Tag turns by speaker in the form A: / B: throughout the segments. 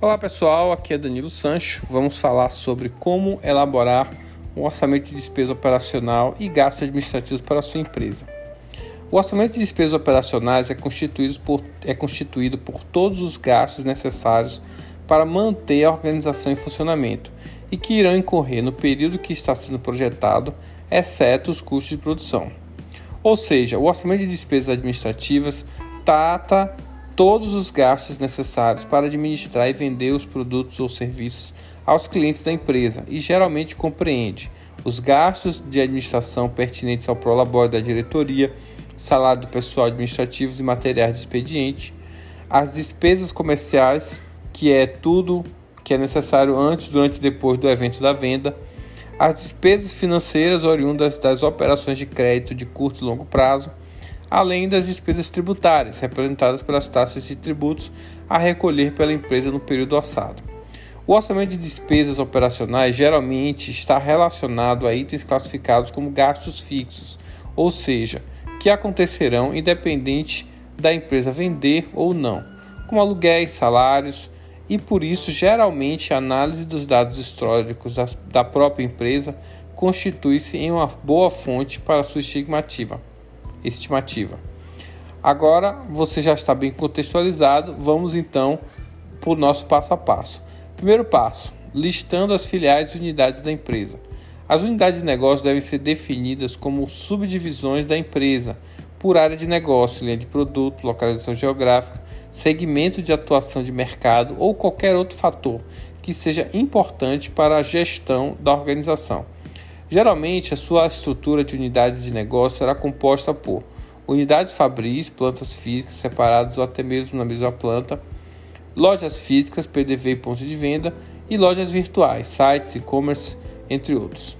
A: Olá pessoal, aqui é Danilo Sancho. Vamos falar sobre como elaborar um orçamento de despesa operacional e gastos administrativos para a sua empresa. O orçamento de despesas operacionais é constituído por, é constituído por todos os gastos necessários para manter a organização em funcionamento e que irão incorrer no período que está sendo projetado, exceto os custos de produção. Ou seja, o orçamento de despesas administrativas trata todos os gastos necessários para administrar e vender os produtos ou serviços aos clientes da empresa e geralmente compreende os gastos de administração pertinentes ao prolabore da diretoria, salário do pessoal administrativo e materiais de expediente, as despesas comerciais, que é tudo que é necessário antes, durante e depois do evento da venda, as despesas financeiras oriundas das operações de crédito de curto e longo prazo, além das despesas tributárias, representadas pelas taxas de tributos a recolher pela empresa no período orçado. O orçamento de despesas operacionais geralmente está relacionado a itens classificados como gastos fixos, ou seja, que acontecerão independente da empresa vender ou não, como aluguéis, salários, e por isso, geralmente, a análise dos dados históricos da própria empresa constitui-se em uma boa fonte para sua estimativa estimativa. Agora você já está bem contextualizado, vamos então para o nosso passo a passo. Primeiro passo: listando as filiais e unidades da empresa. As unidades de negócio devem ser definidas como subdivisões da empresa, por área de negócio, linha de produto, localização geográfica, segmento de atuação de mercado ou qualquer outro fator que seja importante para a gestão da organização. Geralmente, a sua estrutura de unidades de negócio será composta por unidades fabris, plantas físicas separadas ou até mesmo na mesma planta, lojas físicas, PDV e pontos de venda, e lojas virtuais, sites, e-commerce, entre outros.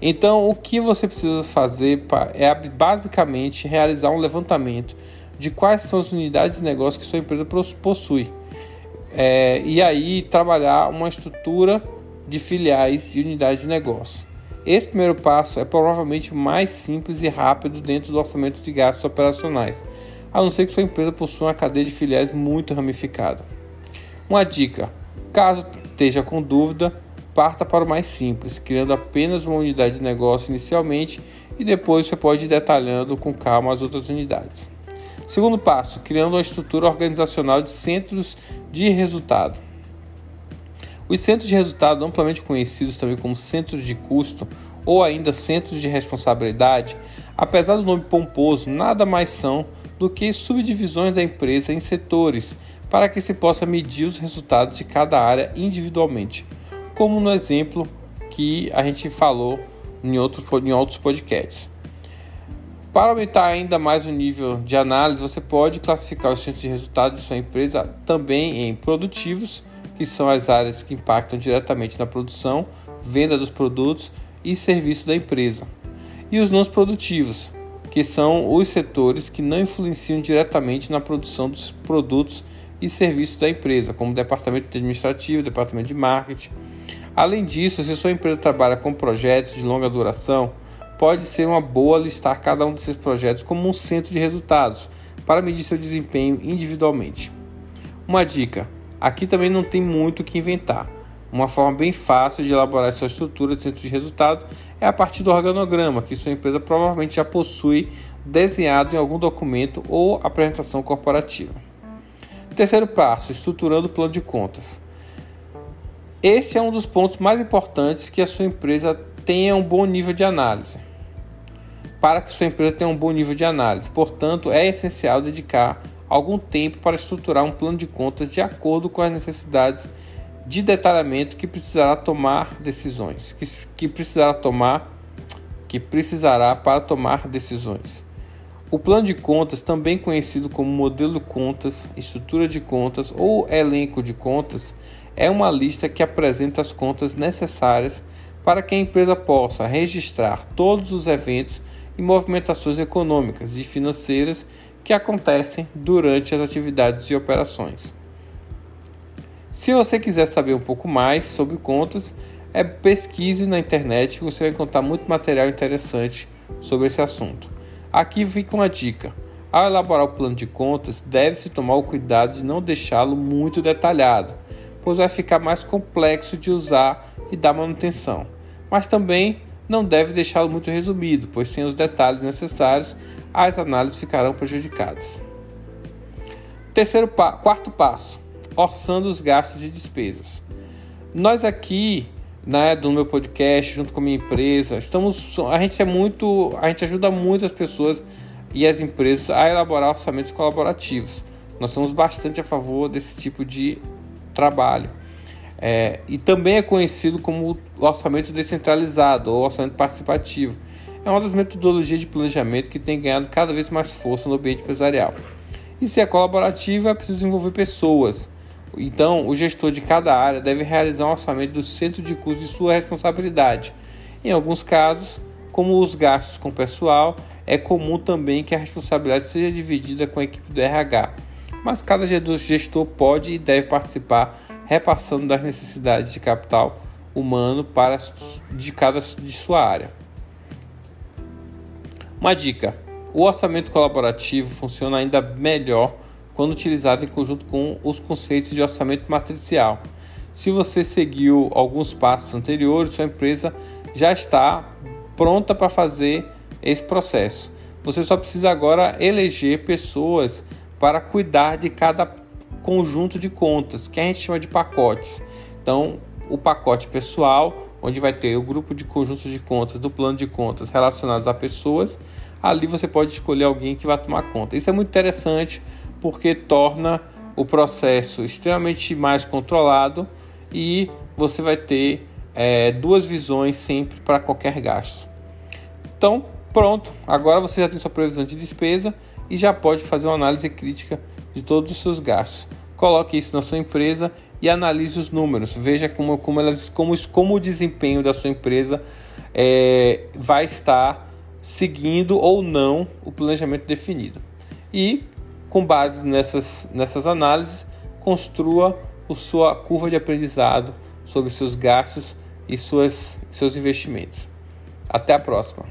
A: Então, o que você precisa fazer é basicamente realizar um levantamento de quais são as unidades de negócio que sua empresa possui. É, e aí trabalhar uma estrutura de filiais e unidades de negócio. Esse primeiro passo é provavelmente mais simples e rápido dentro do orçamento de gastos operacionais, a não ser que sua empresa possua uma cadeia de filiais muito ramificada. Uma dica: caso esteja com dúvida, parta para o mais simples, criando apenas uma unidade de negócio inicialmente e depois você pode ir detalhando com calma as outras unidades. Segundo passo: criando uma estrutura organizacional de centros de resultado. Os centros de resultado, amplamente conhecidos também como centros de custo ou ainda centros de responsabilidade, apesar do nome pomposo, nada mais são do que subdivisões da empresa em setores para que se possa medir os resultados de cada área individualmente, como no exemplo que a gente falou em outros, em outros podcasts. Para aumentar ainda mais o nível de análise, você pode classificar os centros de resultados de sua empresa também em produtivos que são as áreas que impactam diretamente na produção, venda dos produtos e serviços da empresa, e os não produtivos, que são os setores que não influenciam diretamente na produção dos produtos e serviços da empresa, como departamento administrativo, departamento de marketing. Além disso, se sua empresa trabalha com projetos de longa duração, pode ser uma boa listar cada um desses projetos como um centro de resultados para medir seu desempenho individualmente. Uma dica: Aqui também não tem muito o que inventar. Uma forma bem fácil de elaborar essa estrutura de centro de resultados é a partir do organograma, que sua empresa provavelmente já possui desenhado em algum documento ou apresentação corporativa. Terceiro passo: estruturando o plano de contas. Esse é um dos pontos mais importantes que a sua empresa tenha um bom nível de análise. Para que sua empresa tenha um bom nível de análise, portanto, é essencial dedicar algum tempo para estruturar um plano de contas de acordo com as necessidades de detalhamento que precisará tomar decisões, que, que precisará tomar, que precisará para tomar decisões. O plano de contas, também conhecido como modelo de contas, estrutura de contas ou elenco de contas, é uma lista que apresenta as contas necessárias para que a empresa possa registrar todos os eventos e movimentações econômicas e financeiras que acontecem durante as atividades e operações. Se você quiser saber um pouco mais sobre contas, é pesquise na internet que você vai encontrar muito material interessante sobre esse assunto. Aqui fica uma dica. Ao elaborar o plano de contas, deve-se tomar o cuidado de não deixá-lo muito detalhado, pois vai ficar mais complexo de usar e dar manutenção. Mas também não deve deixá-lo muito resumido, pois sem os detalhes necessários, as análises ficarão prejudicadas. Terceiro pa quarto passo: orçando os gastos e despesas. Nós aqui, né, do meu podcast, junto com a minha empresa, estamos, a gente é muito, a gente ajuda muito as pessoas e as empresas a elaborar orçamentos colaborativos. Nós somos bastante a favor desse tipo de trabalho. É, e também é conhecido como orçamento descentralizado ou orçamento participativo. É uma das metodologias de planejamento que tem ganhado cada vez mais força no ambiente empresarial. E se é colaborativo, é preciso envolver pessoas. Então, o gestor de cada área deve realizar um orçamento do centro de custos de sua responsabilidade. Em alguns casos, como os gastos com pessoal, é comum também que a responsabilidade seja dividida com a equipe do RH. Mas cada gestor pode e deve participar repassando das necessidades de capital humano para de cada de sua área. Uma dica: o orçamento colaborativo funciona ainda melhor quando utilizado em conjunto com os conceitos de orçamento matricial. Se você seguiu alguns passos anteriores, sua empresa já está pronta para fazer esse processo. Você só precisa agora eleger pessoas para cuidar de cada conjunto de contas, que a gente chama de pacotes. Então, o pacote pessoal, onde vai ter o grupo de conjuntos de contas do plano de contas relacionados a pessoas, ali você pode escolher alguém que vai tomar conta. Isso é muito interessante porque torna o processo extremamente mais controlado e você vai ter é, duas visões sempre para qualquer gasto. Então, pronto, agora você já tem sua previsão de despesa e já pode fazer uma análise crítica de todos os seus gastos. Coloque isso na sua empresa e analise os números. Veja como, como, elas, como, como o desempenho da sua empresa é, vai estar seguindo ou não o planejamento definido. E, com base nessas, nessas análises, construa a sua curva de aprendizado sobre seus gastos e suas, seus investimentos. Até a próxima!